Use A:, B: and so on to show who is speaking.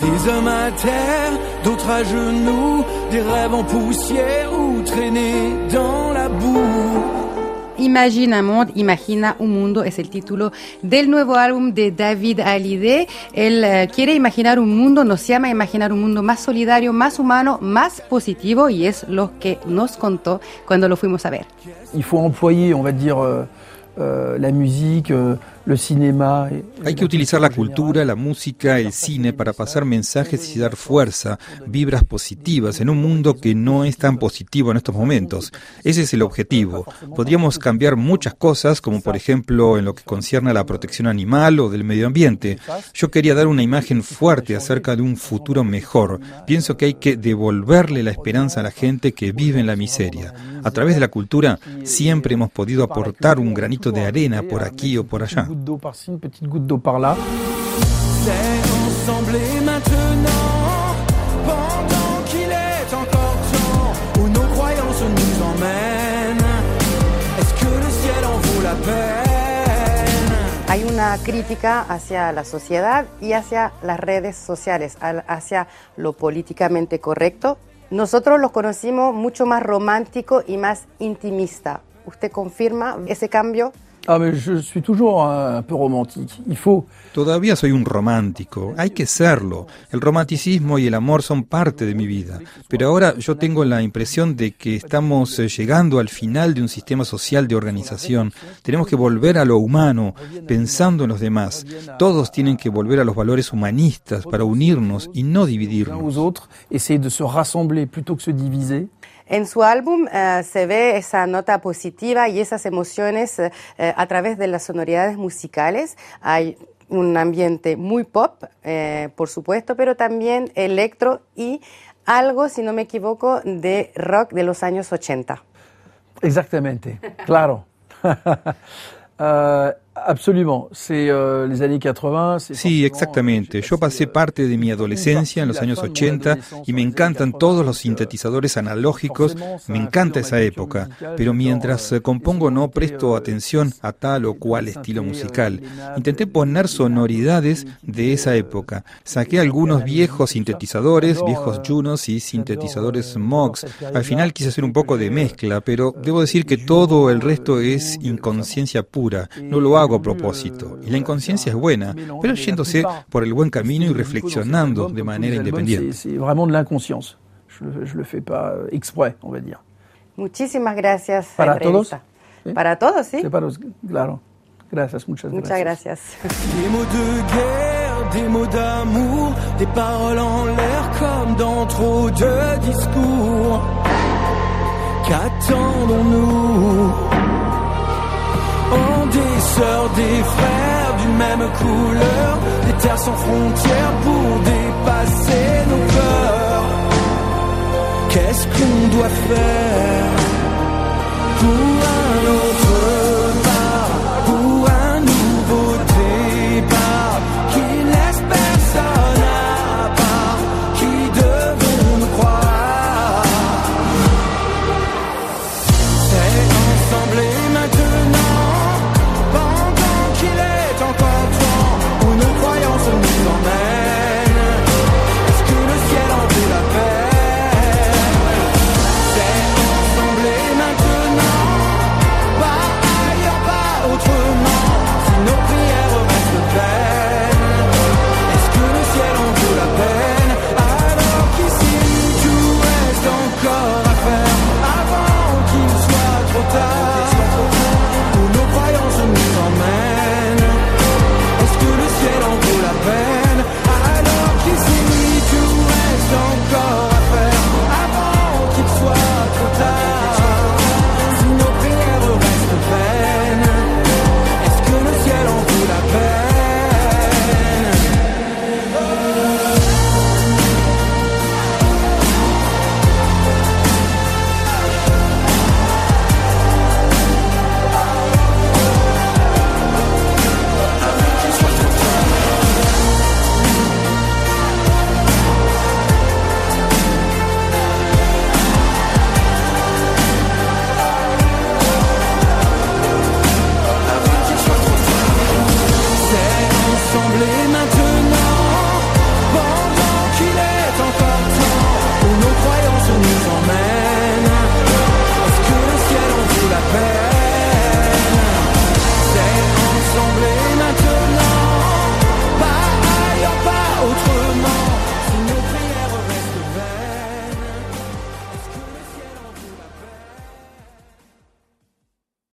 A: Des hommes à terre, d'autres à genoux, des rêves en poussière ou traînés dans la boue.
B: Imagina Monde, Imagina un Mundo es el título del nuevo álbum de David Hallyday. Él eh, quiere imaginar un mundo, nos llama a imaginar un mundo más solidario, más humano, más positivo y es lo que nos contó cuando lo fuimos a ver.
C: Il faut employer, on va dire, euh, euh, la musique, euh, et-
D: Hay que utilizar la cultura, la música, el cine para pasar mensajes y dar fuerza, vibras positivas en un mundo que no es tan positivo en estos momentos. Ese es el objetivo. Podríamos cambiar muchas cosas, como por ejemplo en lo que concierne a la protección animal o del medio ambiente. Yo quería dar una imagen fuerte acerca de un futuro mejor. Pienso que hay que devolverle la esperanza a la gente que vive en la miseria. A través de la cultura siempre hemos podido aportar un granito de arena por aquí o por allá.
C: Goutte d'eau par-ci, une petite goutte d'eau par-là.
A: C'est ensemble et maintenant, pendant qu'il est encore temps, où nos croyances nous emmènent. Est-ce que le ciel en vaut la peine
B: Hay una crítica hacia la sociedad y hacia las redes sociales, al- hacia lo políticamente correcto. Nosotros lo conocimos mucho más romántico y más intimista. ¿Usted confirma ese cambio?
C: Ah, mais je suis toujours un, peu romantique. Il faut.
D: Todavía soy un romántico, hay que serlo. El romanticismo y el amor son parte de mi vida, pero ahora yo tengo la impresión de que estamos eh, llegando al final de un sistema social de organización. Tenemos que volver a lo humano, pensando en los demás. Todos tienen que volver a los valores humanistas para unirnos y no dividirnos.
C: de se rassembler plutôt que se diviser.
B: En su álbum eh, se ve esa nota positiva y esas emociones eh, eh, a través de las sonoridades musicales. Hay un ambiente muy pop, por supuesto, pero también electro y algo, si no me equivoco, de rock de los años 80.
C: Exactamente, claro. absolument. C'est euh, les années 80. c'est
D: Sí,
C: forcément,
D: exactamente.
C: euh,
D: Yo pasé parte de mi adolescencia en los años 80 y me encantan todos los sintetizadores analógicos, me encanta esa época, pero mientras eh, compongo no presto atención a tal o cual estilo musical. Intenté poner sonoridades de esa época. Saqué algunos viejos sintetizadores, viejos Junos y sintetizadores Mox. Al final quise hacer un poco de mezcla, pero debo decir que todo el resto es inconsciencia pura. No lo hago a propósito. Y la inconsciencia es buena, pero yéndose por el buen camino y reflexionando de manera independiente.
C: C'est c'est vraiment de l'inconscience. Je, le- je le fais pas exprès, on va dire.
B: Muchísimas gracias.
C: ¿Para todos?
B: Para todos, sí.
C: Pas los- claro. Gracias, muchas
B: Muchas
C: gracias.
B: gracias.
A: Des mots de guerre, des mots d'amour, des paroles en l'air comme dans trop de discours. Qu'attendons-nous Des sœurs, des frères d'une même couleur, des terres sans frontières pour dépasser nos peurs. Qu'est-ce qu'on doit faire?